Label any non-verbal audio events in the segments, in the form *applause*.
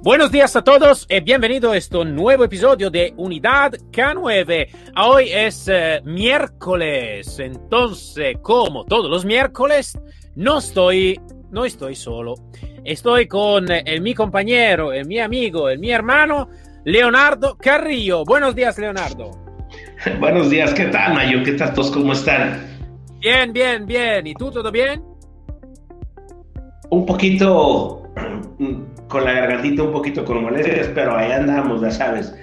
Buenos días a todos y bienvenido a este nuevo episodio de Unidad K9. Hoy es eh, miércoles, entonces, como todos los miércoles, no estoy, no estoy solo. Estoy con eh, mi compañero, el mi amigo, el mi hermano, Leonardo Carrillo. Buenos días, Leonardo. *laughs* Buenos días, ¿qué tal, Mayo? ¿Qué tal todos? ¿Cómo están? Bien, bien, bien. ¿Y tú, todo bien? Un poquito con la gargantita, un poquito con molestias, pero ahí andamos, ya sabes,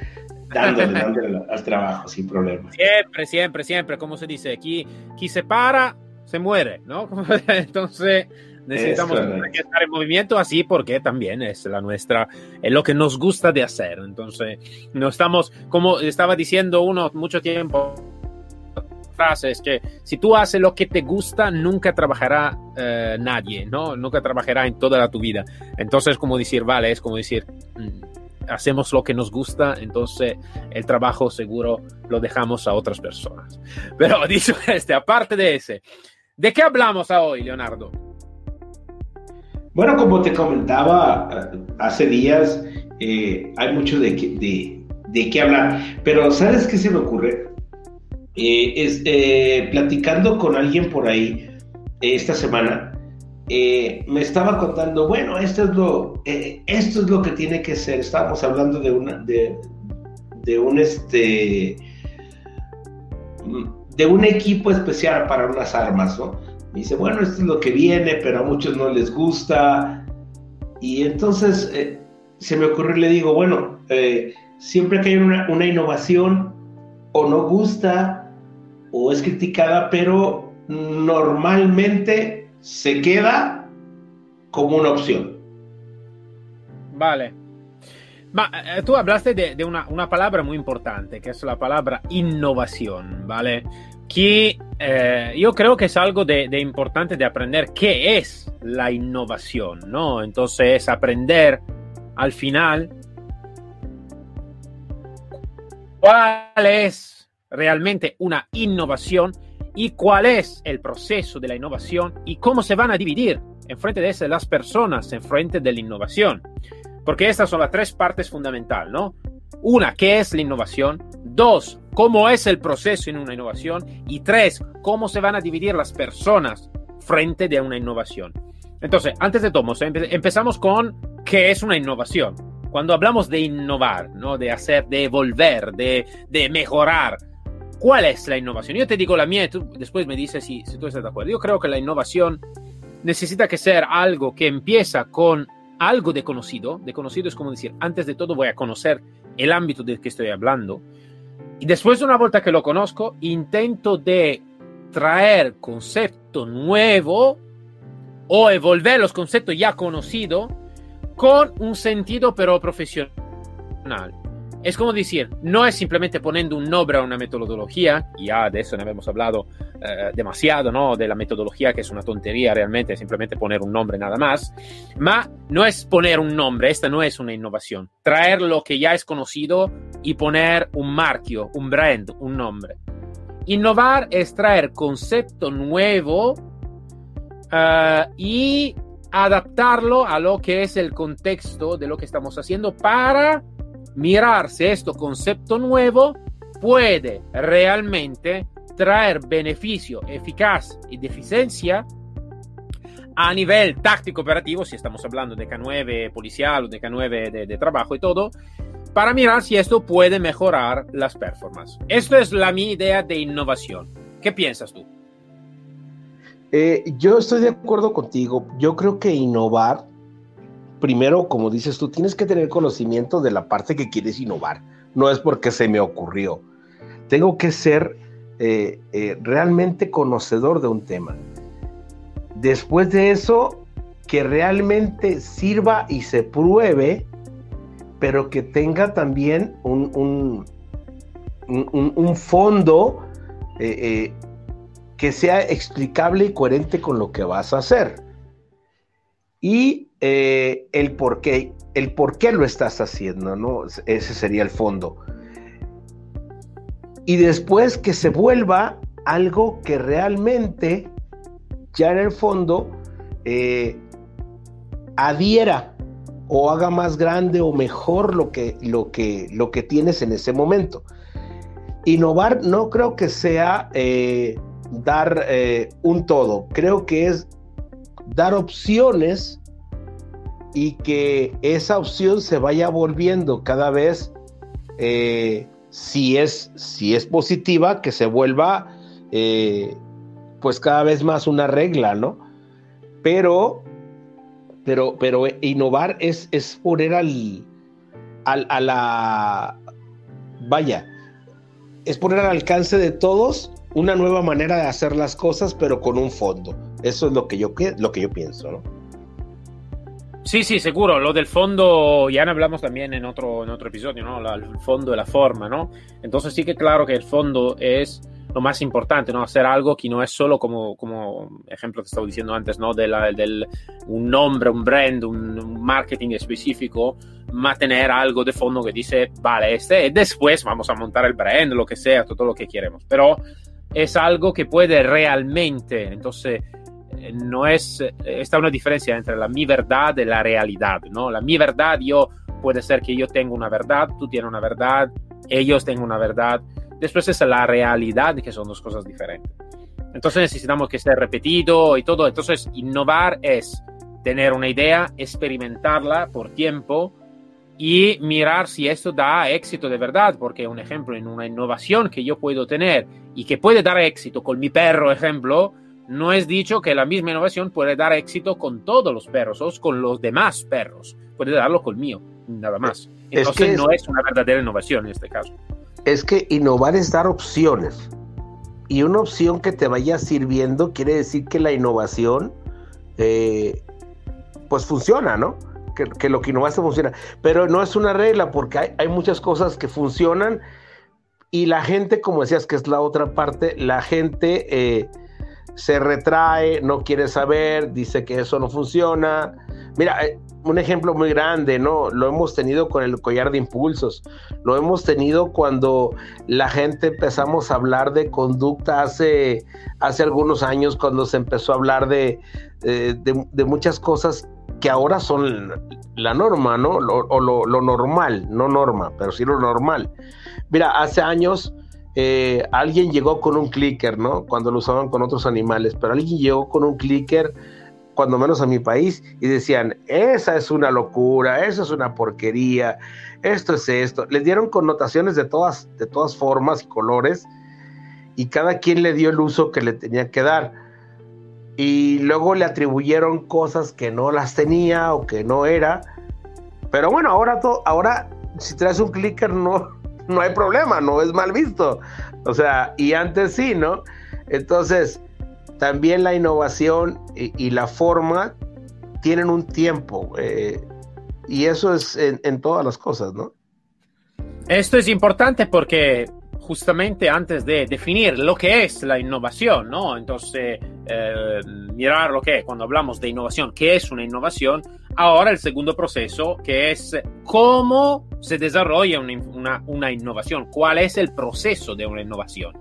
dándole, *laughs* dándole al trabajo sin problema. Siempre, siempre, siempre, como se dice, aquí, aquí se para, se muere, ¿no? *laughs* Entonces necesitamos estar en movimiento así porque también es la nuestra, es lo que nos gusta de hacer. Entonces, no estamos, como estaba diciendo uno mucho tiempo, frase es que si tú haces lo que te gusta, nunca trabajará eh, nadie, ¿no? Nunca trabajará en toda tu vida. Entonces, como decir, vale, es como decir, mm, hacemos lo que nos gusta, entonces el trabajo seguro lo dejamos a otras personas. Pero *laughs* dicho este, aparte de ese, ¿de qué hablamos hoy, Leonardo? Bueno, como te comentaba eh, hace días, eh, hay mucho de, de, de qué hablar, pero ¿sabes qué se me ocurre? Eh, eh, platicando con alguien por ahí eh, esta semana, me estaba contando, bueno, esto es lo, esto es lo que tiene que ser. Estábamos hablando de una, de, de un este, de un equipo especial para unas armas, ¿no? Me dice, bueno, esto es lo que viene, pero a muchos no les gusta. Y entonces se me ocurrió y le digo, bueno, siempre que hay una, una innovación, o no gusta o es criticada, pero normalmente se queda como una opción. Vale. Ma, eh, tú hablaste de, una, una, palabra muy importante, que es la palabra innovación, ¿vale? Que eh, yo creo que es algo de, importante de aprender qué es la innovación, ¿no? Entonces, aprender al final cuál es realmente una innovación y cuál es el proceso de la innovación y cómo se van a dividir en frente de eso las personas en frente de la innovación. Porque estas son las tres partes fundamentales, ¿no? Una, ¿qué es la innovación? Dos, ¿cómo es el proceso en una innovación? Y tres, ¿cómo se van a dividir las personas frente de una innovación? Entonces, antes de todo, empezamos con qué es una innovación. Cuando hablamos de innovar, ¿no? de hacer, de evolver, de, de mejorar, ¿Cuál es la innovación? Yo te digo la mía y tú después me dices si, si tú estás de acuerdo. Yo creo que la innovación necesita que ser algo que empieza con algo de conocido. De conocido es como decir, antes de todo voy a conocer el ámbito del que estoy hablando. Y después, una vuelta que lo conozco, intento de traer concepto nuevo o evolver los conceptos ya conocidos con un sentido pero profesional. Es como decir, no es simplemente poniendo un nombre a una metodología, ya de eso hemos hablado eh, demasiado, ¿no? De la metodología, que es una tontería realmente, simplemente poner un nombre nada más. Ma no es poner un nombre, esta no es una innovación. Traer lo que ya es conocido y poner un marquio, un brand, un nombre. Innovar es traer concepto nuevo uh, y adaptarlo a lo que es el contexto de lo que estamos haciendo para mirar si este concepto nuevo puede realmente traer beneficio eficaz y de eficiencia a nivel táctico operativo, si estamos hablando de K9 policial o de K9 de, trabajo y todo, para mirar si esto puede mejorar las performances. Esto es la mi idea de innovación. ¿Qué piensas tú? Eh, yo estoy de acuerdo contigo. Yo creo que innovar primero, como dices tú, tienes que tener conocimiento de la parte que quieres innovar. No es porque se me ocurrió. Tengo que ser eh, eh, realmente conocedor de un tema. Después de eso, que realmente sirva y se pruebe pero que tenga también un, un, fondo eh, eh, que sea explicable y coherente con lo que vas a hacer. Y eh, el por qué, el por qué lo estás haciendo, ¿no? Ese sería el fondo. Y después que se vuelva algo que realmente, ya en el fondo, adhiera o haga más grande o mejor lo que, lo que, lo que tienes en ese momento. Innovar no creo que sea eh, dar eh, un todo, creo que es dar opciones y que esa opción se vaya volviendo cada vez, eh, si, es, si es positiva, que se vuelva pues cada vez más una regla, ¿no? Pero pero, pero innovar es, es poner al, al, a la, vaya, es poner al alcance de todos una nueva manera de hacer las cosas, pero con un fondo. Eso es lo que yo, lo que yo pienso, ¿no? Sí, sí, seguro. Lo del fondo, ya hablamos también en otro, en otro episodio, ¿no? el fondo y la forma, ¿no? Entonces sí que claro que el fondo es lo más importante, ¿no? Hacer algo que no es solo como, como ejemplo que estaba diciendo antes, ¿no? De del, un nombre, un brand, un, marketing específico, mantener algo de fondo que dice, vale, este, y después vamos a montar el brand, lo que sea, todo lo que queremos. Pero es algo que puede realmente, entonces, no es, está una diferencia entre la mi verdad y la realidad, ¿no? La mi verdad, yo, puede ser que yo tenga una verdad, tú tienes una verdad, ellos tengan una verdad, Después es la realidad, que son dos cosas diferentes. Entonces necesitamos que esté repetido y todo. Entonces innovar es tener una idea, experimentarla por tiempo y mirar si esto da éxito de verdad, porque un ejemplo en una innovación que yo puedo tener y que puede dar éxito con mi perro, ejemplo, no es dicho que la misma innovación puede dar éxito con todos los perros o con los demás perros. Puede darlo con el mío, nada más. Entonces no es una verdadera innovación en este caso es que innovar es dar opciones. Y una opción que te vaya sirviendo quiere decir que la innovación, eh, pues funciona, ¿no? Que, lo que innovaste funciona. Pero no es una regla porque hay, muchas cosas que funcionan y la gente, como decías, que es la otra parte, la gente eh, se retrae, no quiere saber, dice que eso no funciona. Mira, eh, un ejemplo muy grande, ¿no? Lo hemos tenido con el collar de impulsos, lo hemos tenido cuando la gente empezamos a hablar de conducta hace, hace algunos años, cuando se empezó a hablar de, eh, de, muchas cosas que ahora son la norma, ¿no? o lo, normal, no norma, pero sí lo normal. Mira, hace años eh, alguien llegó con un clicker, ¿no? Cuando lo usaban con otros animales, pero alguien llegó con un clicker cuando menos a mi país, y decían, esa es una locura, eso es una porquería, esto es esto. Les dieron connotaciones de todas, de todas formas y colores, y cada quien le dio el uso que le tenía que dar. Y luego le atribuyeron cosas que no las tenía o que no era. Pero bueno, ahora, ahora si traes un clicker no, no hay problema, no es mal visto. O sea, y antes sí, ¿no? Entonces, también la innovación y, la forma tienen un tiempo. Eh, y eso es en, todas las cosas, ¿no? Esto es importante porque justamente antes de definir lo que es la innovación, ¿no? Entonces, eh, mirar lo que es, cuando hablamos de innovación, qué es una innovación, ahora el segundo proceso, que es cómo se desarrolla una, una innovación, cuál es el proceso de una innovación.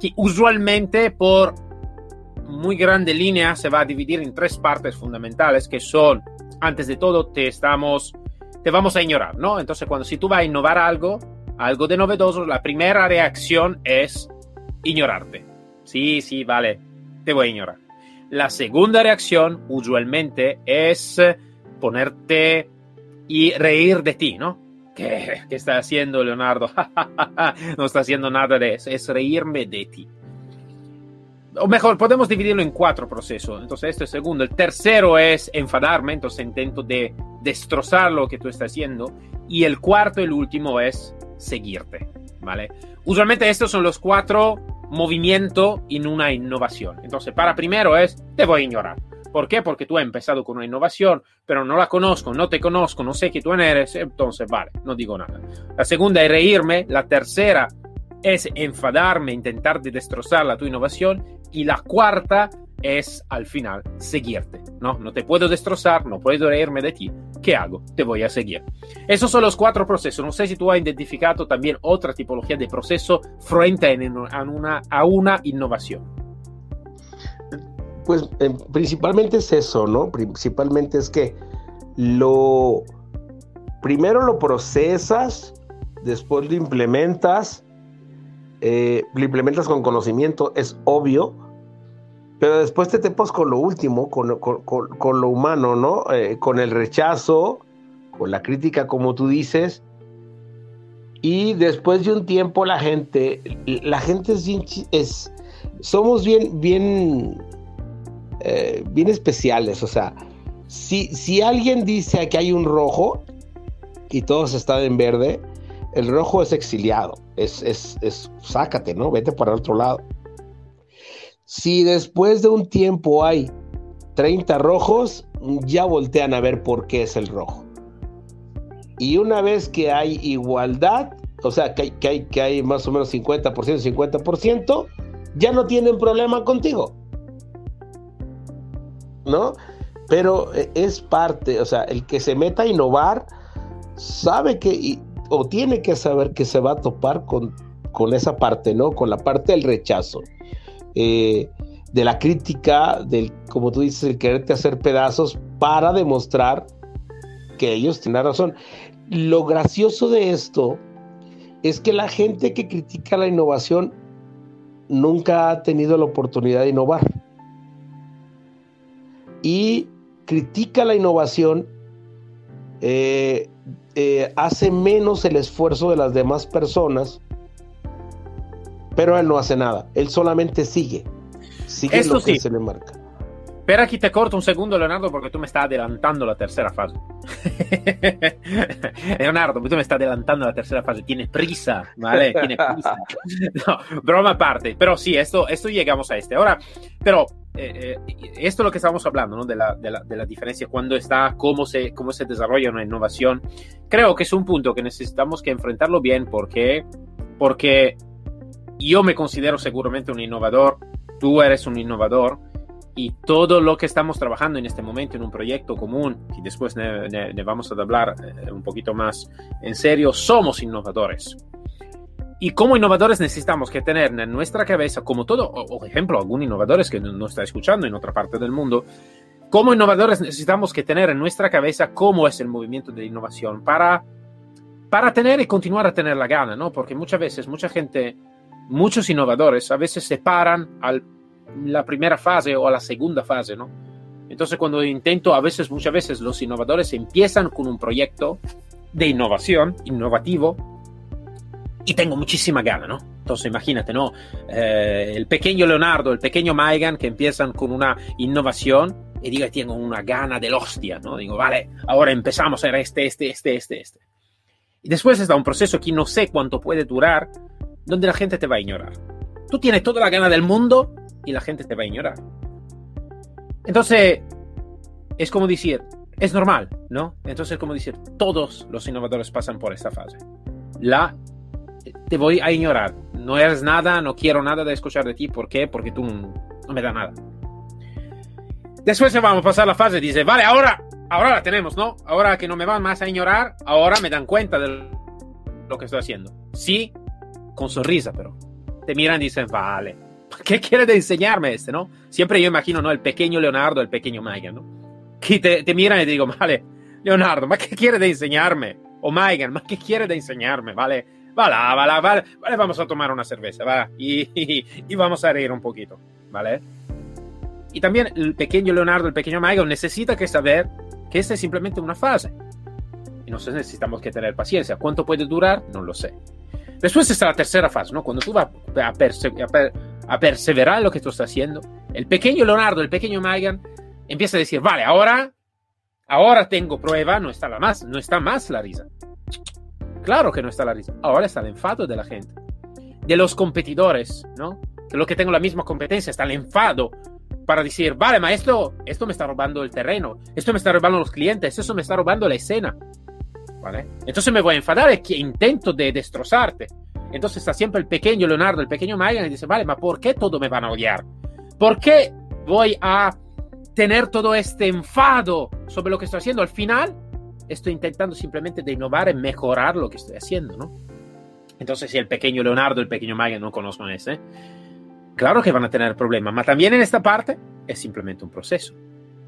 Que usualmente por muy grande línea se va a dividir en tres partes fundamentales que son, antes de todo, te estamos, te vamos a ignorar, ¿no? Entonces, cuando si tú vas a innovar algo, algo de novedoso, la primera reacción es ignorarte. Sí, sí, vale, te voy a ignorar. La segunda reacción, usualmente, es ponerte y reír de ti, ¿no? ¿Qué, ¿Qué está haciendo Leonardo? *laughs* no está haciendo nada de eso, es reírme de ti o mejor, podemos dividirlo en cuatro procesos. Entonces, este es el segundo. El tercero es enfadarme, entonces intento de destrozar lo que tú estás haciendo. Y el cuarto, el último, es seguirte, ¿vale? Usualmente estos son los cuatro movimientos en una innovación. Entonces, para primero es, te voy a ignorar. ¿Por qué? Porque tú has empezado con una innovación, pero no la conozco, no te conozco, no sé tú eres, entonces vale, no digo nada. La segunda es reírme, la tercera es enfadarme, intentar de destrozar la tu innovación y la cuarta es al final seguirte, ¿no? No te puedo destrozar, no puedo reírme de ti. ¿Qué hago? Te voy a seguir. Esos son los cuatro procesos. No sé si tú has identificado también otra tipología de proceso frente a una, a una innovación. Pues eh, principalmente es eso, ¿no? Principalmente es que lo primero lo procesas, después lo implementas, eh, lo implementas con conocimiento, es obvio, pero después te tepas con lo último, con, lo humano, ¿no? Eh, con el rechazo, con la crítica, como tú dices. Y después de un tiempo la gente, la gente es bien, es, somos bien, bien, eh, bien especiales. O sea, si, si alguien dice que hay un rojo y todos están en verde, el rojo es exiliado, es, es, es sácate, ¿no? Vete para el otro lado. Si después de un tiempo hay 30 rojos, ya voltean a ver por qué es el rojo. Y una vez que hay igualdad, o sea, que hay, que hay, más o menos 50%, 50%, ya no tienen problema contigo. ¿No? Pero eh, es parte, o sea, el que se meta a innovar sabe que, o tiene que saber que se va a topar con, con esa parte, ¿no? Con la parte del rechazo. Eh, de la crítica, del, como tú dices, el quererte hacer pedazos para demostrar que ellos tienen razón. Lo gracioso de esto es que la gente que critica la innovación nunca ha tenido la oportunidad de innovar. Y critica la innovación, eh, eh, hace menos el esfuerzo de las demás personas pero él no hace nada, él solamente sigue. Sigue lo que se le marca. Pero aquí te corto un segundo, Leonardo, porque tú me estás adelantando la tercera fase. *laughs* Leonardo, tú me estás adelantando la tercera fase. Tienes prisa, ¿vale? Tienes prisa. *laughs* No, broma aparte. Pero sí, esto, esto llegamos a este. Ahora, pero eh, eh, esto es lo que estamos hablando, ¿no? De la, de la, de la diferencia cuando está, cómo se, cómo se desarrolla una innovación. Creo que es un punto que necesitamos que enfrentarlo bien porque, porque yo me considero seguramente un innovador, tú eres un innovador y todo lo que estamos trabajando en este momento en un proyecto común, y después ne, vamos a hablar eh, un poquito más en serio, somos innovadores. Y como innovadores necesitamos que tener en nuestra cabeza, como todo, o, ejemplo, algún innovadores que no, no está escuchando en otra parte del mundo, como innovadores necesitamos que tener en nuestra cabeza cómo es el movimiento de innovación para, para tener y continuar a tener la gana, ¿no? Porque muchas veces mucha gente muchos innovadores a veces se paran a la primera fase o a la segunda fase, ¿no? Entonces cuando intento, a veces, muchas veces los innovadores empiezan con un proyecto de innovación, innovativo, y tengo muchísima gana, ¿no? Entonces imagínate, ¿no? Eh, el pequeño Leonardo, el pequeño Maigan que empiezan con una innovación y digo, tengo una gana del hostia, ¿no? Digo, vale, ahora empezamos a hacer este, este, este, este, este. Y después está un proceso que no sé cuánto puede durar, donde la gente te va a ignorar. Tú tienes toda la gana del mundo y la gente te va a ignorar. Entonces, es como decir, es normal, ¿no? Entonces es como decir, todos los innovadores pasan por esta fase. La, te voy a ignorar. No eres nada, no quiero nada de escuchar de ti. ¿Por qué? Porque tú no, me das nada. Después vamos a pasar la fase, dice, vale, ahora, ahora la tenemos, ¿no? Ahora que no me van más a ignorar, ahora me dan cuenta de lo que estoy haciendo. Sí, con sonrisa, pero te miran y dicen, vale, *laughs* ¿qué quiere de enseñarme este, no? Siempre yo imagino, ¿no? El pequeño Leonardo, el pequeño Megan, ¿no? Que te, te miran y te digo, vale, Leonardo, ¿ma qué quiere de enseñarme? O Megan, ¿ma qué quiere de enseñarme? Vale, vale, vale, vale, vale, vamos a tomar una cerveza, va, y, *laughs* y, vamos a reír un poquito, ¿vale? Y también el pequeño Leonardo, el pequeño Megan, necesita que saber que esta es simplemente una fase. Y nosotros necesitamos que tener paciencia. ¿Cuánto puede durar? No lo sé. Después está la tercera fase, ¿no? Cuando tú vas a, perseverar en lo que tú estás haciendo, el pequeño Leonardo, el pequeño Megan, empieza a decir, vale, ahora, ahora tengo prueba, no está, la más, no está más la risa. Claro que no está la risa. Ahora está el enfado de la gente. De los competidores, ¿no? De los que tengo la misma competencia, está el enfado para decir, vale, maestro, esto me está robando el terreno, esto me está robando los clientes, esto me está robando la escena. ¿Vale? Entonces me voy a enfadar y que intento de destrozarte. Entonces está siempre el pequeño Leonardo, el pequeño Mayan y dice, vale, ma ¿por qué todo me van a odiar? ¿Por qué voy a tener todo este enfado sobre lo que estoy haciendo? Al final estoy intentando simplemente de innovar y mejorar lo que estoy haciendo, ¿no? Entonces si el pequeño Leonardo, el pequeño Mayan no conocen ese, claro que van a tener problemas, pero también en esta parte es simplemente un proceso.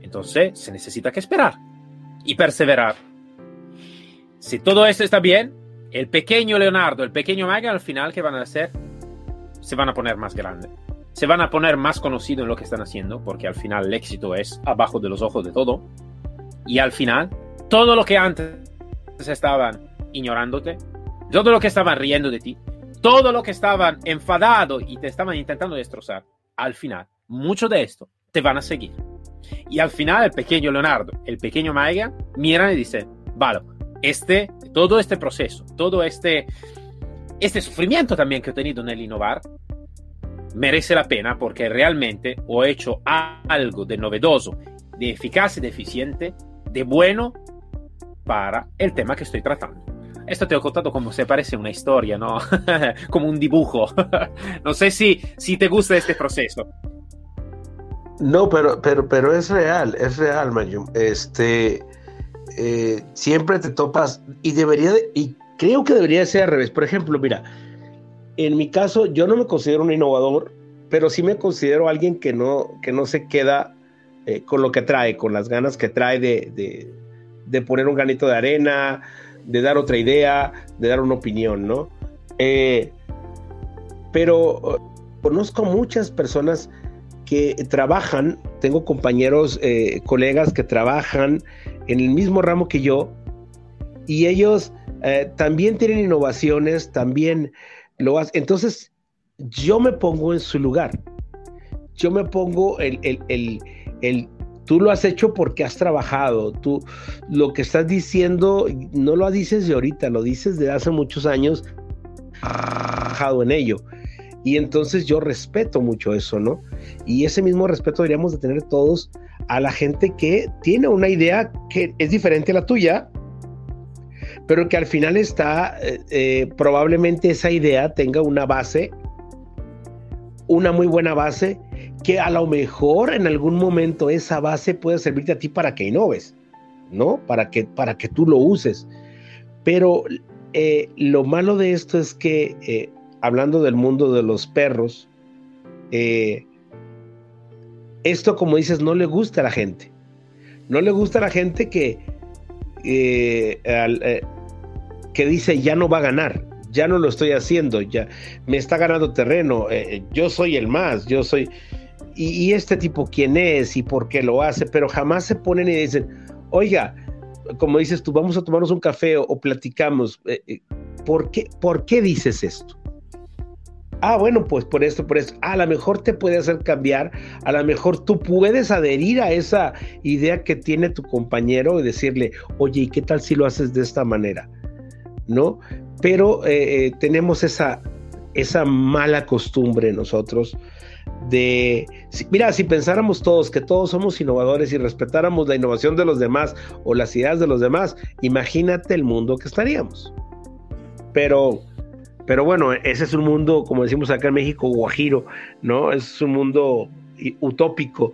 Entonces se necesita que esperar y perseverar. Si todo esto está bien, el pequeño Leonardo, el pequeño Magan, al final, ¿qué van a hacer? Se van a poner más grande. Se van a poner más conocido en lo que están haciendo, porque al final el éxito es abajo de los ojos de todo. Y al final, todo lo que antes estaban ignorándote, todo lo que estaban riendo de ti, todo lo que estaban enfadado y te estaban intentando destrozar, al final, mucho de esto te van a seguir. Y al final, el pequeño Leonardo, el pequeño Maiga, miran y dicen, vale, este, todo este proceso, todo este, este sufrimiento también que he tenido en el innovar, merece la pena porque realmente he hecho algo de novedoso, de eficaz y de eficiente, de bueno para el tema que estoy tratando. Esto te he contado como se parece una historia, ¿no? *laughs* como un dibujo. *laughs* no sé si, si te gusta este proceso. No, pero, pero, pero es real, es real, Mayum. Este, eh, siempre te topas y debería, y creo que debería ser al revés. Por ejemplo, mira, en mi caso yo no me considero un innovador, pero sí me considero alguien que no, que no se queda eh, con lo que trae, con las ganas que trae de, de, poner un granito de arena, de dar otra idea, de dar una opinión, ¿no? Eh, pero conozco muchas personas que trabajan, tengo compañeros, colegas que trabajan en el mismo ramo que yo y ellos eh, también tienen innovaciones, también lo hacen. Entonces, yo me pongo en su lugar. Yo me pongo el, el, el, el, tú lo has hecho porque has trabajado, tú lo que estás diciendo no lo dices de ahorita, lo dices de hace muchos años, trabajado en ello. Y entonces yo respeto mucho eso, ¿no? Y ese mismo respeto deberíamos de tener todos a la gente que tiene una idea que es diferente a la tuya, pero que al final está, eh, eh, probablemente esa idea tenga una base, una muy buena base, que a lo mejor en algún momento esa base puede servirte a ti para que innoves, ¿no? Para que, para que tú lo uses. Pero eh, lo malo de esto es que, hablando del mundo de los perros, eh, esto, como dices, no le gusta a la gente. No le gusta a la gente que, eh, eh, que dice ya no va a ganar, ya no lo estoy haciendo, ya me está ganando terreno, yo soy el más, yo soy... Y, este tipo quién es y por qué lo hace, pero jamás se ponen y dicen, oiga, como dices tú, vamos a tomarnos un café o, platicamos, ¿por, qué, ¿por qué dices esto? Ah, bueno, pues por esto, por eso. A lo mejor te puede hacer cambiar, a lo mejor tú puedes adherir a esa idea que tiene tu compañero y decirle, oye, ¿y qué tal si lo haces de esta manera? ¿No? Pero eh, eh, tenemos esa, esa mala costumbre nosotros de, mira, si pensáramos todos que todos somos innovadores y respetáramos la innovación de los demás o las ideas de los demás, imagínate el mundo que estaríamos. Pero pero bueno, ese es un mundo, como decimos acá en México, guajiro, ¿no? Es un mundo utópico.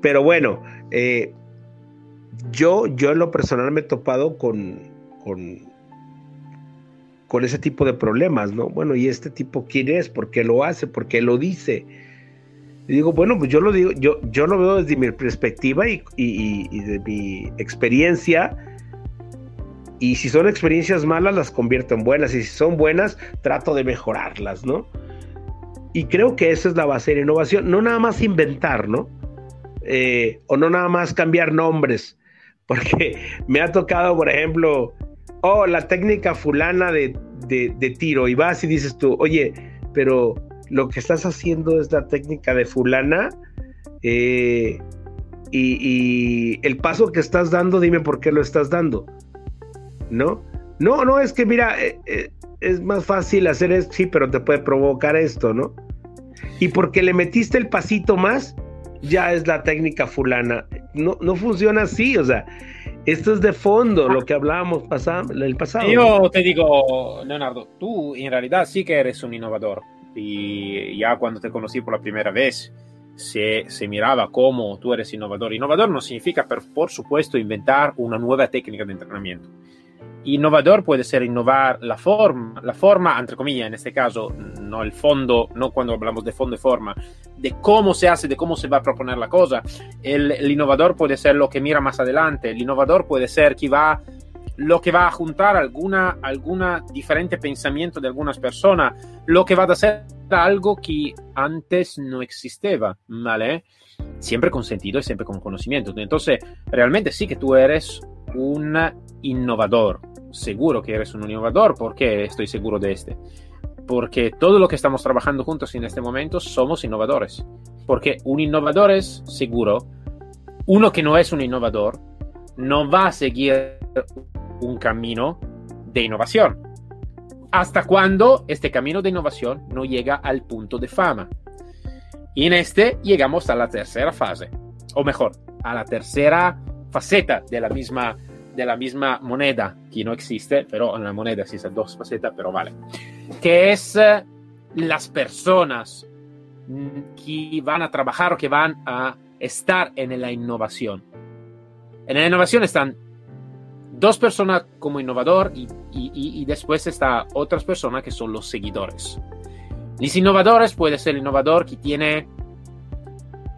Pero bueno, eh, yo, yo en lo personal me he topado con, con, con ese tipo de problemas, ¿no? Bueno, ¿y este tipo quién es? ¿Por qué lo hace? ¿Por qué lo dice? Y digo, bueno, pues yo lo digo, yo, yo lo veo desde mi perspectiva y, y, y de mi experiencia y si son experiencias malas, las convierto en buenas. Y si son buenas, trato de mejorarlas, ¿no? Y creo que esa es la base de innovación. No nada más inventar, ¿no? Eh, o no nada más cambiar nombres. *laughs* Porque me ha tocado, por ejemplo, oh, la técnica fulana de, tiro. Y vas y dices tú, oye, pero lo que estás haciendo es la técnica de fulana. Eh, y, el paso que estás dando, dime por qué lo estás dando. ¿No? No, no, es que mira, eh, eh, es más fácil hacer esto, sí, pero te puede provocar esto, ¿no? Y porque le metiste el pasito más, ya es la técnica fulana. No, no funciona así, o sea, esto es de fondo, lo que hablábamos pasado, el pasado. Yo te digo, Leonardo, tú en realidad sí que eres un innovador. Y ya cuando te conocí por la primera vez, se, se miraba como tú eres innovador. Innovador no significa, por, por supuesto, inventar una nueva técnica de entrenamiento. Innovador puede ser innovar la forma, la forma, entre comillas, en este caso, no el fondo, no cuando hablamos de fondo y forma, de cómo se hace, de cómo se va a proponer la cosa. El, el innovador puede ser lo que mira más adelante, el innovador puede ser que va, lo que va a juntar alguna, alguna diferente pensamiento de algunas personas, lo que va a hacer algo que antes no existía, ¿vale? Siempre con sentido y siempre con conocimiento. Entonces, realmente sí que tú eres un innovador. Seguro que eres un innovador. ¿Por qué estoy seguro de este? Porque todo lo que estamos trabajando juntos en este momento somos innovadores. Porque un innovador es seguro. Uno que no es un innovador no va a seguir un camino de innovación. Hasta cuando este camino de innovación no llega al punto de fama. Y en este llegamos a la tercera fase. O mejor, a la tercera faceta de la misma, de la misma moneda, que no existe, pero en la moneda existen dos facetas, pero vale, que es eh, las personas que van a trabajar o que van a estar en la innovación. En la innovación están dos personas como innovador y, y, y después está otras personas que son los seguidores. Los innovadores puede ser el innovador que tiene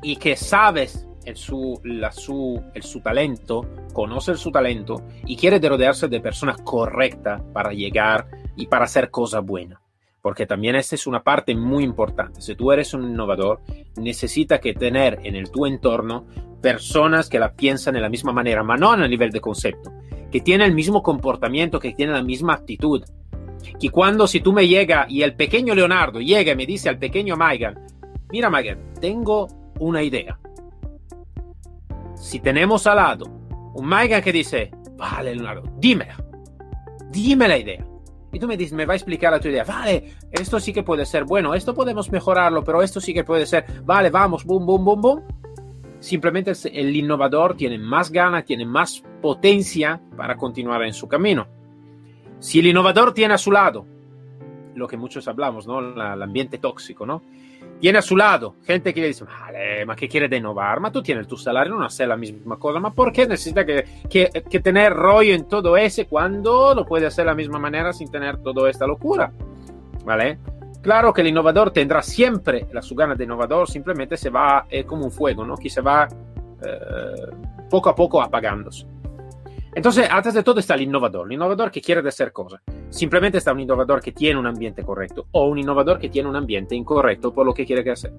y que sabes el su, la, su, el su talento, conoce su talento y quiere rodearse de personas correctas para llegar y para hacer cosas buenas. Porque también esta es una parte muy importante. Si tú eres un innovador, necesitas que tener en el tu entorno personas que la piensan de la misma manera, pero no a nivel de concepto, que tienen el mismo comportamiento, que tienen la misma actitud. Que cuando si tú me llega y el pequeño Leonardo llega y me dice al pequeño Maigan, mira Maigan, tengo una idea si tenemos al lado un Maigan que dice, vale, Leonardo, dímela, dime la idea. Y tú me dices, me va a explicar la tu idea. Vale, esto sí que puede ser bueno, esto podemos mejorarlo, pero esto sí que puede ser, vale, vamos, boom, boom, boom, boom. Simplemente el innovador tiene más ganas, tiene más potencia para continuar en su camino. Si el innovador tiene a su lado lo que muchos hablamos, ¿no? el ambiente tóxico, ¿no? tiene a su lado gente que le dice, vale, ma que quiere innovar, ma tú tienes tu salario, no haces la misma cosa, ma ¿por qué necesita que, que, que, tener rollo en todo ese cuando lo puede hacer de la misma manera sin tener toda esta locura? ¿Vale? Claro que el innovador tendrá siempre la su gana de innovador, simplemente se va eh, como un fuego, ¿no? Que se va eh, poco a poco apagándose. Entonces, antes de todo está el innovador, el innovador que quiere hacer cosas. Simplemente está un innovador que tiene un ambiente correcto o un innovador que tiene un ambiente incorrecto por lo que quiere hacer.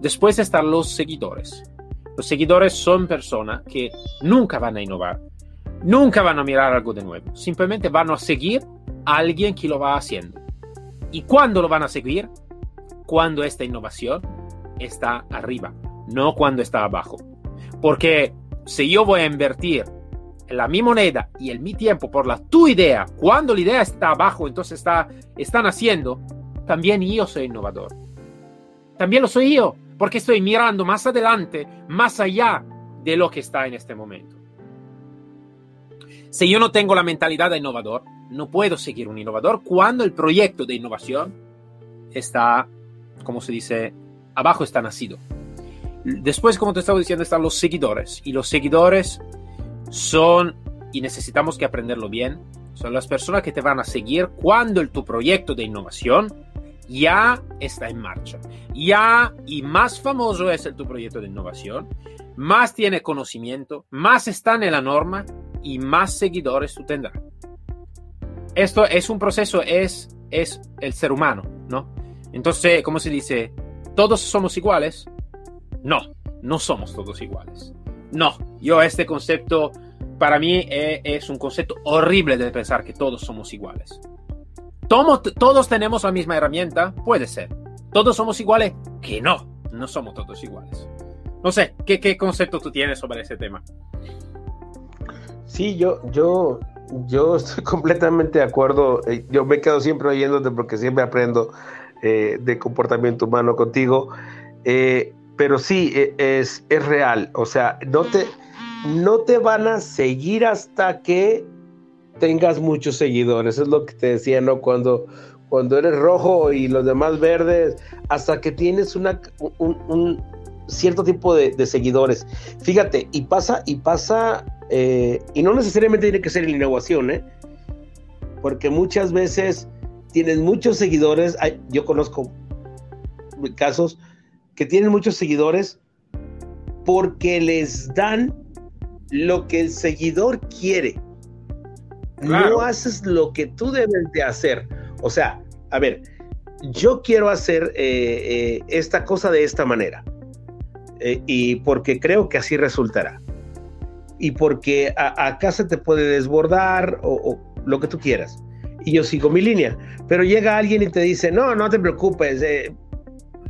Después están los seguidores. Los seguidores son personas que nunca van a innovar, nunca van a mirar algo de nuevo, simplemente van a seguir a alguien que lo va haciendo. ¿Y cuándo lo van a seguir? Cuando esta innovación está arriba, no cuando está abajo. Porque si yo voy a invertir la mi moneda y el mi tiempo por la tu idea, cuando la idea está abajo, entonces está, están haciendo, también yo soy innovador. También lo soy yo, porque estoy mirando más adelante, más allá de lo que está en este momento. Si yo no tengo la mentalidad de innovador, no puedo seguir un innovador cuando el proyecto de innovación está, como se dice, abajo está nacido. Después, como te estaba diciendo, están los seguidores. Y los seguidores son, y necesitamos que aprenderlo bien, son las personas que te van a seguir cuando el, tu proyecto de innovación ya está en marcha. Ya, y más famoso es el, tu proyecto de innovación, más tiene conocimiento, más está en la norma y más seguidores tú tendrás. Esto es un proceso, es, es el ser humano, ¿no? Entonces, ¿cómo se dice? ¿Todos somos iguales? No, no somos todos iguales. No, yo este concepto para mí eh, es un concepto horrible de pensar que todos somos iguales. ¿Todos tenemos la misma herramienta? Puede ser. ¿Todos somos iguales? Que no, no somos todos iguales. No sé, ¿qué, qué concepto tú tienes sobre ese tema? Sí, yo, yo, yo estoy *laughs* completamente de acuerdo. Eh, yo me quedo siempre oyéndote porque siempre aprendo eh, de comportamiento humano contigo. pero sí, e, es, es real. O sea, no te, no te van a seguir hasta que tengas muchos seguidores. Es lo que te decía, ¿no? Cuando, cuando eres rojo y los demás verdes, hasta que tienes un, cierto tipo de, seguidores. Fíjate, y pasa, y pasa, eh, y no necesariamente tiene que ser en innovación, ¿eh? Porque muchas veces tienes muchos seguidores, yo conozco casos que tienen muchos seguidores porque les dan lo que el seguidor quiere. No haces lo que tú debes de hacer. O sea, a ver, yo quiero hacer eh, eh, esta cosa de esta manera. Eh, y porque creo que así resultará. Y porque acá se te puede desbordar o, lo que tú quieras. Y yo sigo mi línea. Pero llega alguien y te dice, no, no te preocupes.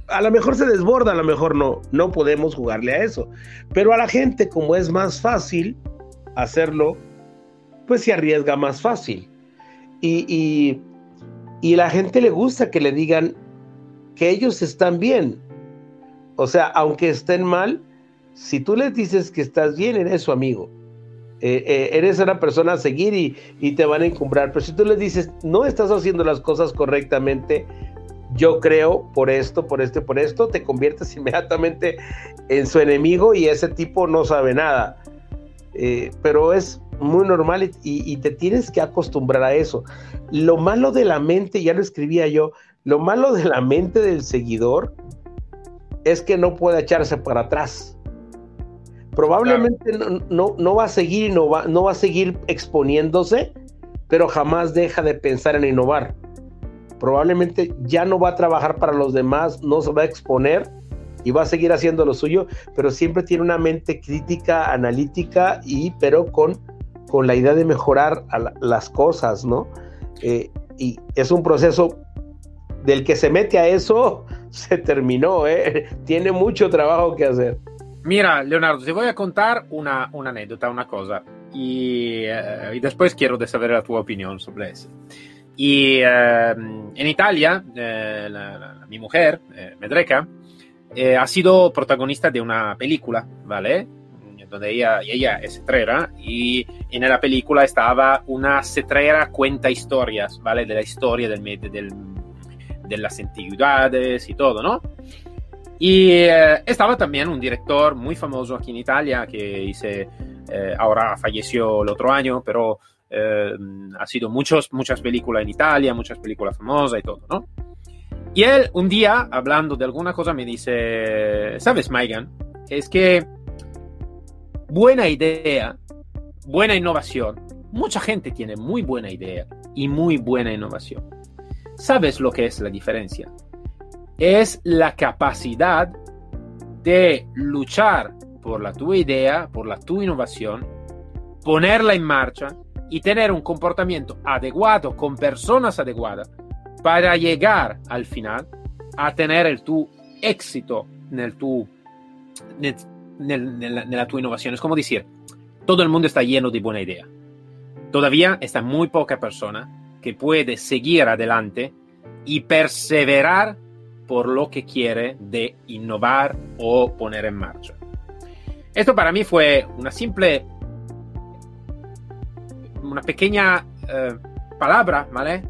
A lo mejor se desborda, a lo mejor no. No podemos jugarle a eso. Pero a la gente, como es más fácil hacerlo pues se arriesga más fácil. Y, y, la gente le gusta que le digan que ellos están bien. O sea, aunque estén mal, si tú les dices que estás bien, eres su amigo. Eh, eh, eres una persona a seguir y, y, te van a encumbrar. Pero si tú les dices, no estás haciendo las cosas correctamente, yo creo por esto, por esto, por esto, te conviertes *laughs* inmediatamente en su enemigo y ese tipo no sabe nada. Eh, pero es muy normal y, te tienes que acostumbrar a eso. Lo malo de la mente, ya lo escribía yo, lo malo de la mente del seguidor es que no puede echarse para atrás. Probablemente no, no, va a seguir y no va, no va a seguir exponiéndose, pero jamás deja de pensar en innovar. Probablemente ya no va a trabajar para los demás, no se va a exponer y va a seguir haciendo lo suyo, pero siempre tiene una mente crítica, analítica y pero con con la idea de mejorar las cosas, ¿no? Eh, y es un proceso del que se mete a eso, *laughs* se terminó, ¿eh? Tiene mucho trabajo que hacer. Mira, Leonardo, te voy a contar una, una anécdota, una cosa, y, eh, después quiero saber la tu opinión sobre eso. Y en Italia, mi mujer, Medreca, ha sido protagonista de una película, ¿vale? donde ella, ella es cetrera y en la película estaba una cetrera cuenta historias, ¿vale? De la historia del, del, de las antigüedades y todo, ¿no? Y eh, estaba también un director muy famoso aquí en Italia que hice, eh, ahora falleció el otro año, pero eh, ha sido muchos, muchas películas en Italia, muchas películas famosas y todo, ¿no? Y él un día, hablando de alguna cosa, me dice, ¿sabes, Maigan? Es que buena idea, buena innovación. Mucha gente tiene muy buena idea y muy buena innovación. ¿Sabes lo que es la diferencia? Es la capacidad de luchar por la tu idea, por la tu innovación, ponerla en marcha y tener un comportamiento adecuado con personas adecuadas para llegar al final a tener el tu éxito en tu, en la tu innovación. Es como decir, todo el mundo está lleno de buena idea. Todavía está muy poca persona que puede seguir adelante y perseverar por lo que quiere de innovar o poner en marcha. Esto para mí fue una simple, una pequeña eh, palabra, ¿vale?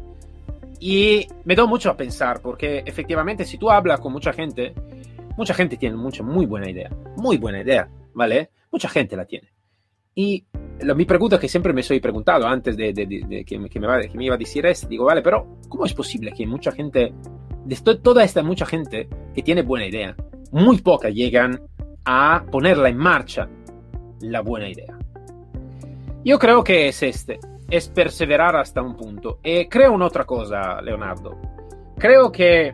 Y me da mucho a pensar, porque efectivamente si tú hablas con mucha gente, Mucha gente tiene mucha, muy buena idea, muy buena idea, ¿vale? Mucha gente la tiene. Y la, mi pregunta que siempre me soy preguntado antes de, que, me, va, que, me, iba a decir es, digo, vale, pero ¿cómo es posible que mucha gente, de toda esta mucha gente que tiene buena idea, muy poca llegan a ponerla en marcha, la buena idea? Yo creo que es este, es perseverar hasta un punto. Y creo en otra cosa, Leonardo. Creo que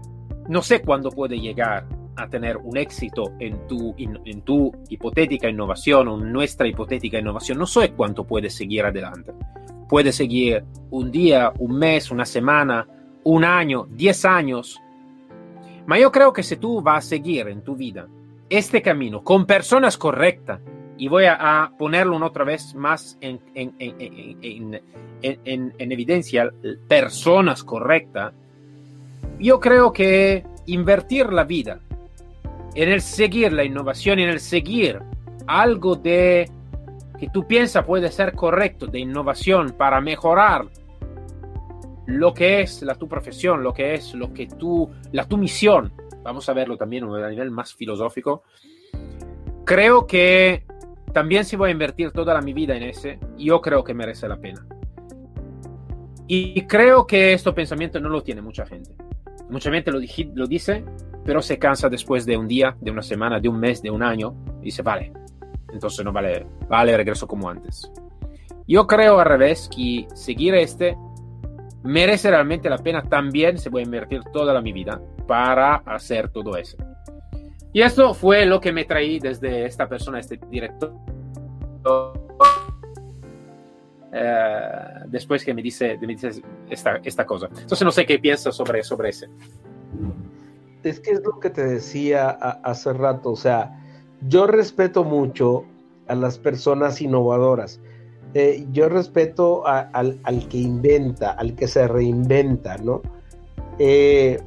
no sé cuándo puede llegar a tener un éxito en tu, en tu hipotética innovación o nuestra hipotética innovación, no sé cuánto puedes seguir adelante. Puedes seguir un día, un mes, una semana, un año, diez años. Pero yo creo que si tú vas a seguir en tu vida este camino con personas correctas, y voy a, ponerlo una otra vez más en, en, en, en evidencia, personas correctas, yo creo que invertir la vida en el seguir la innovación, en el seguir algo de que tú piensas puede ser correcto de innovación para mejorar lo que es la tu profesión, lo que es lo que tú, la tu misión, vamos a verlo también a nivel más filosófico, creo que también si voy a invertir toda mi vida en ese, yo creo que merece la pena. Y creo que este pensamiento no lo tiene mucha gente. Mucha gente lo, lo dice, pero se cansa después de un día, de una semana, de un mes, de un año, y dice, vale, entonces no vale, vale, regreso como antes. Yo creo al revés que seguir este merece realmente la pena también se voy a invertir toda mi vida para hacer todo eso. Y esto fue lo que me traí desde esta persona, este director. Eh, después que me dice, me dice esta, esta, cosa. Entonces no sé qué piensa sobre, sobre ese. Es que es lo que te decía hace rato, o sea, yo respeto mucho a las personas innovadoras. Eh, yo respeto al, que inventa, al que se reinventa, ¿no? Eh,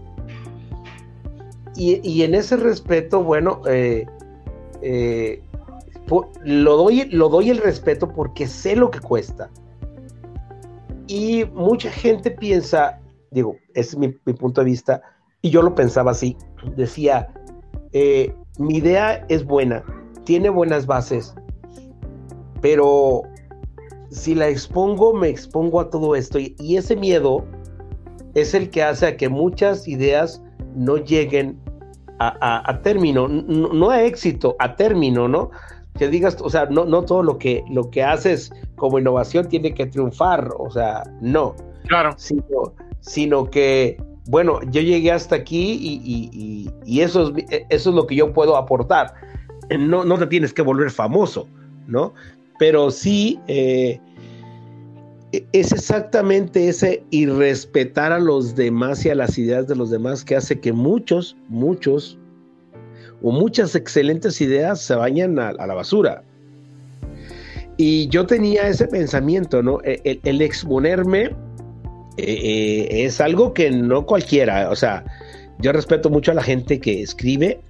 y, en ese respeto, bueno, eh, lo, doy, lo doy el respeto porque sé lo que cuesta. Y mucha gente piensa, digo, ese es mi, mi punto de vista, y yo lo pensaba así, decía, mi idea es buena, tiene buenas bases, pero si la expongo, me expongo a todo esto y, ese miedo es el que hace a que muchas ideas no lleguen a, término, no, a éxito, a término, ¿no? Que digas, o sea, no, no todo lo que, lo que haces como innovación tiene que triunfar, o sea, no. Claro. Sino, sino que bueno, yo llegué hasta aquí y, eso, es, eso es lo que yo puedo aportar. No, no te tienes que volver famoso, ¿no? Pero sí eh, es exactamente ese irrespetar a los demás y a las ideas de los demás que hace que muchos, muchos o muchas excelentes ideas se vayan a, la basura. Y yo tenía ese pensamiento, ¿no? E, el exponerme eh, eh, es algo que no cualquiera, o sea, yo respeto mucho a la gente que escribe,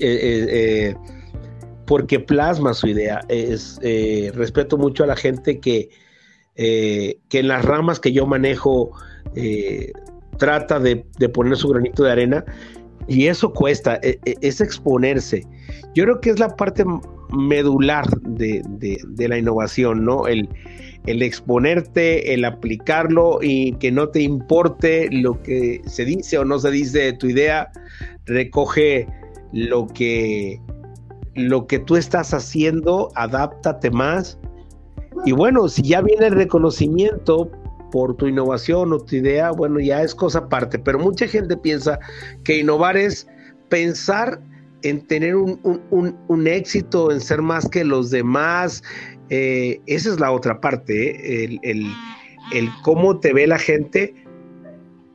eh, porque plasma su idea, es, respeto mucho a la gente que, que en las ramas que yo manejo trata de, poner su granito de arena y eso cuesta, e, e, es exponerse. Yo creo que es la parte medular de, la innovación, ¿no? El, el exponerte, el aplicarlo y que no te importe lo que se dice o no se dice de tu idea, recoge lo que lo que tú estás haciendo, adáptate más. Y bueno, si ya viene el reconocimiento por tu innovación o tu idea, bueno, ya es cosa aparte, pero mucha gente piensa que innovar es pensar en tener un, un éxito, en ser más que los demás, eh, esa es la otra parte, ¿eh? el, cómo te ve la gente,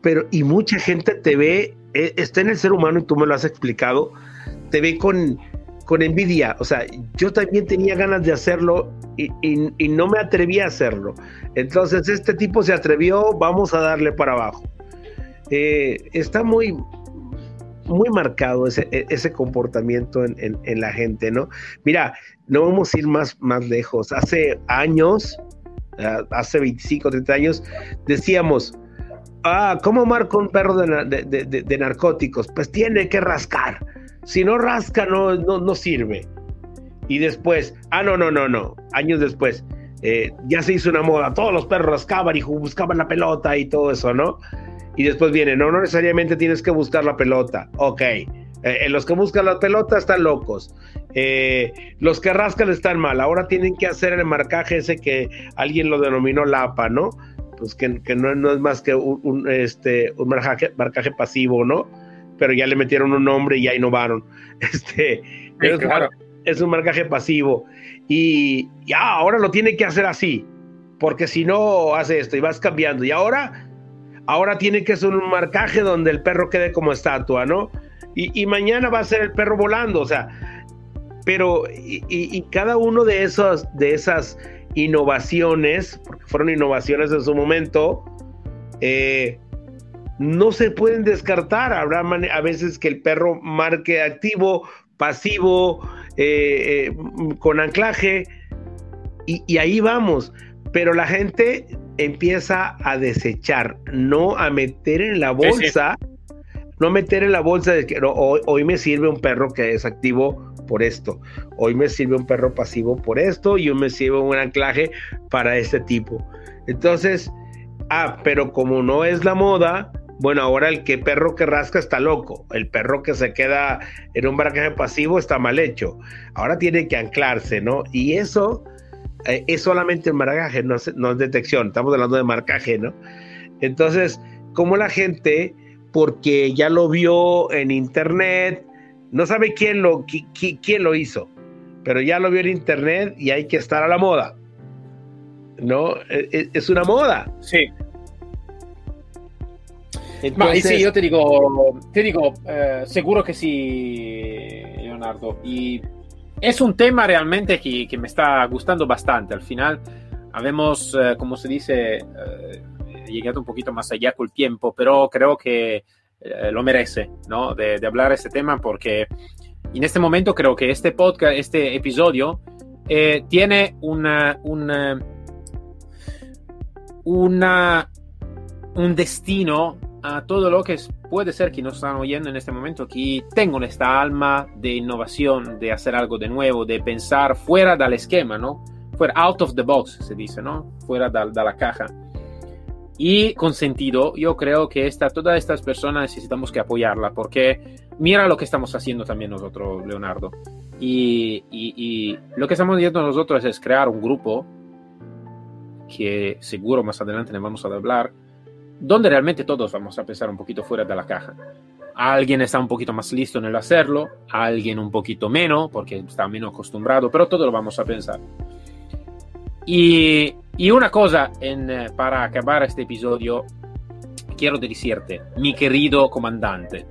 pero y mucha gente te ve, eh, está en el ser humano y tú me lo has explicado, te ve con, con envidia, o sea, yo también tenía ganas de hacerlo y, no me atreví a hacerlo. Entonces este tipo se atrevió, vamos a darle para abajo. está muy, muy marcado ese, e, ese comportamiento en, en, la gente, ¿no? Mira, no vamos a ir más, más lejos. Hace años, ah, hace 25, 30 años, decíamos, ah, ¿cómo marco un perro de, de, de, narcóticos? Pues tiene que rascar. Si no rasca, no, no, no, sirve. Y después, ah, no, no, no, no, años después, eh, ya se hizo una moda, todos los perros rascaban y buscaban la pelota y todo eso, ¿no? y después viene, no, no necesariamente tienes que buscar la pelota. Ok, eh, eh, los que buscan la pelota están locos. Eh, los que rascan están mal. Ahora tienen que hacer el marcaje ese que alguien lo denominó LAPA, ¿no? Pues que, no, es más que un, este, un marcaje, marcaje, pasivo, ¿no? Pero ya le metieron un nombre y ya innovaron. *laughs* Este, es, un marcaje pasivo. Y ya, ahora lo tiene que hacer así. Porque si no hace esto y vas cambiando. Y ahora ahora tiene que ser un marcaje donde el perro quede como estatua, ¿no? Y, mañana va a ser el perro volando, o sea, pero y, cada uno de esos de esas innovaciones, porque fueron innovaciones en su momento, eh, no se pueden descartar. Habrá a veces que el perro marque activo, pasivo, eh, eh, con anclaje, y, ahí vamos. Pero la gente empieza a desechar, no a meter en la bolsa, no meter en la bolsa de que hoy, me sirve un perro que es activo por esto, hoy me sirve un perro pasivo por esto y hoy me sirve un anclaje para este tipo. Entonces, ah, pero como no es la moda, bueno, ahora el que perro que rasca está loco, el perro que se queda en un marcaje pasivo está mal hecho. Ahora tiene que anclarse, ¿no? Y eso eh, es solamente el marcaje, no es, no es detección, estamos hablando de marcaje, ¿no? Entonces, como la gente, porque ya lo vio en internet, no sabe quién lo, quién lo hizo, pero ya lo vio en internet y hay que estar a la moda. ¿No? E, e, es una moda. Sí. Entonces... Ma sí, io ti digo, ti digo eh, seguro que sí, Leonardo. Y es un tema realmente que, que me está gustando bastante. Al final, habemos, eh, como se dice, eh, llegado un poquito más allá con el tiempo, pero creo que eh, lo merece, ¿no? De, de, hablar este tema porque en este momento creo que este podcast, este episodio, eh, tiene una, una, una, un destino a todo lo que puede ser que nos están oyendo en este momento, que tengan esta alma de innovación, de hacer algo de nuevo, de pensar fuera del esquema, ¿no? Fuera, out of the box, se dice, ¿no? Fuera de, de la caja. Y con sentido, yo creo que esta, todas estas personas necesitamos que apoyarla, porque mira lo que estamos haciendo también nosotros, Leonardo. Y, y, lo que estamos haciendo nosotros es crear un grupo, que seguro más adelante le vamos a hablar, donde realmente todos vamos a pensar un poquito fuera de la caja. Alguien está un poquito más listo en el hacerlo, alguien un poquito menos, porque está menos acostumbrado, pero todo lo vamos a pensar. Y y una cosa en, eh, para acabar este episodio, quiero decirte, mi querido comandante,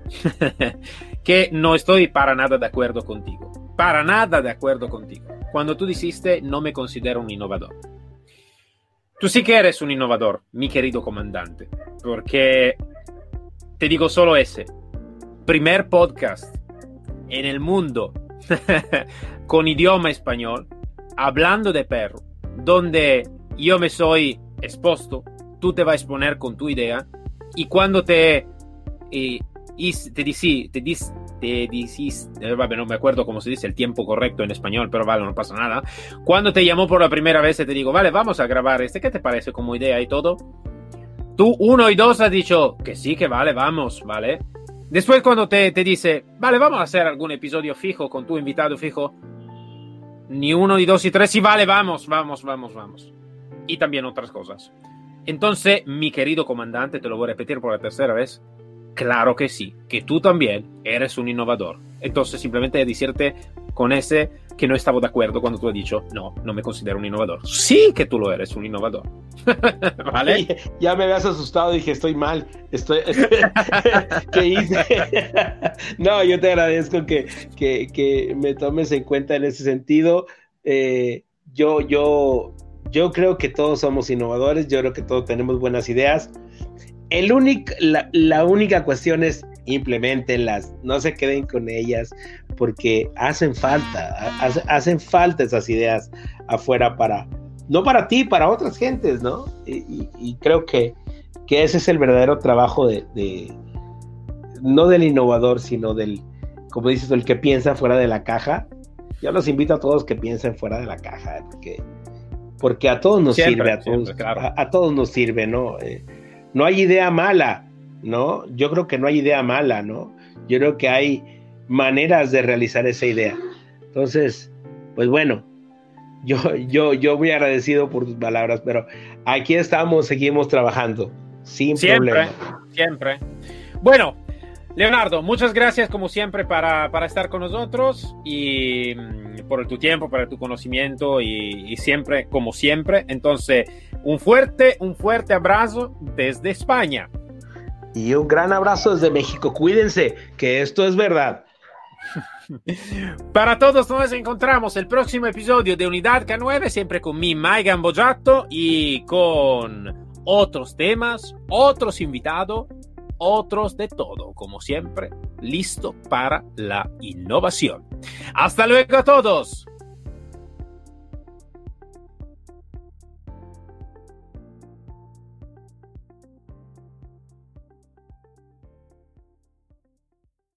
*laughs* que no estoy para nada de acuerdo contigo. Para nada de acuerdo contigo. Cuando tú dijiste, no me considero un innovador. Tú sí que eres un innovador, mi querido comandante, porque te digo solo ese. Primer podcast en el mundo *laughs* con idioma español, hablando de perro, donde yo me soy expuesto, tú te vas a exponer con tu idea y cuando te, te dices, te dices, te dices, eh, no me acuerdo cómo se dice el tiempo correcto en español, pero vale, no pasa nada. Cuando te llamó por la primera vez, te digo, vale, vamos a grabar este, ¿qué te parece como idea y todo? Tú, uno y dos, has dicho que sí, que vale, vamos, ¿vale? Después cuando te, te dice, vale, vamos a hacer algún episodio fijo con tu invitado fijo, ni uno, ni dos, y tres, y vale, vamos, vamos, vamos, vamos y también otras cosas. Entonces, mi querido comandante, te lo voy a repetir por la tercera vez, claro que sí, que tú también eres un innovador. Entonces, simplemente decirte con ese que no estaba de acuerdo cuando tú has dicho, no, no me considero un innovador. Sí que tú lo eres, un innovador. *laughs* ¿Vale? Ya me habías asustado, dije, estoy mal. *laughs* ¿Qué hice? *laughs* no, yo te agradezco que, que, que, me tomes en cuenta en ese sentido. Eh, yo, yo yo creo que todos somos innovadores, yo creo que todos tenemos buenas ideas. El único, la, única cuestión es implementenlas, no se queden con ellas, porque hacen falta, hacen falta esas ideas afuera para, no para ti, para otras gentes, ¿no? Y, creo que, que, ese es el verdadero trabajo de, de, no del innovador, sino del, como dices, el que piensa fuera de la caja. Yo los invito a todos que piensen fuera de la caja, porque porque a todos nos sirve, a todos, a, todos nos sirve, ¿no? Eh, no hay idea mala, ¿no? Yo creo que no hay idea mala, ¿no? Yo creo que hay maneras de realizar esa idea. Entonces, pues bueno, yo, yo, yo muy agradecido por tus palabras, pero aquí estamos, seguimos trabajando, sin siempre, problema. Siempre. Bueno, Leonardo, muchas gracias como siempre para, para estar con nosotros y mm, por tu tiempo, para tu conocimiento y, y, siempre, como siempre. Entonces, un fuerte, un fuerte abrazo desde España. Y un gran abrazo desde México. Cuídense, que esto es verdad. *laughs* Para todos nos encontramos el próximo episodio de Unidad K9, siempre con mi Maigan Boyato y con otros temas, otros invitados otros de todo, como siempre, listo para la innovación. Hasta luego a todos.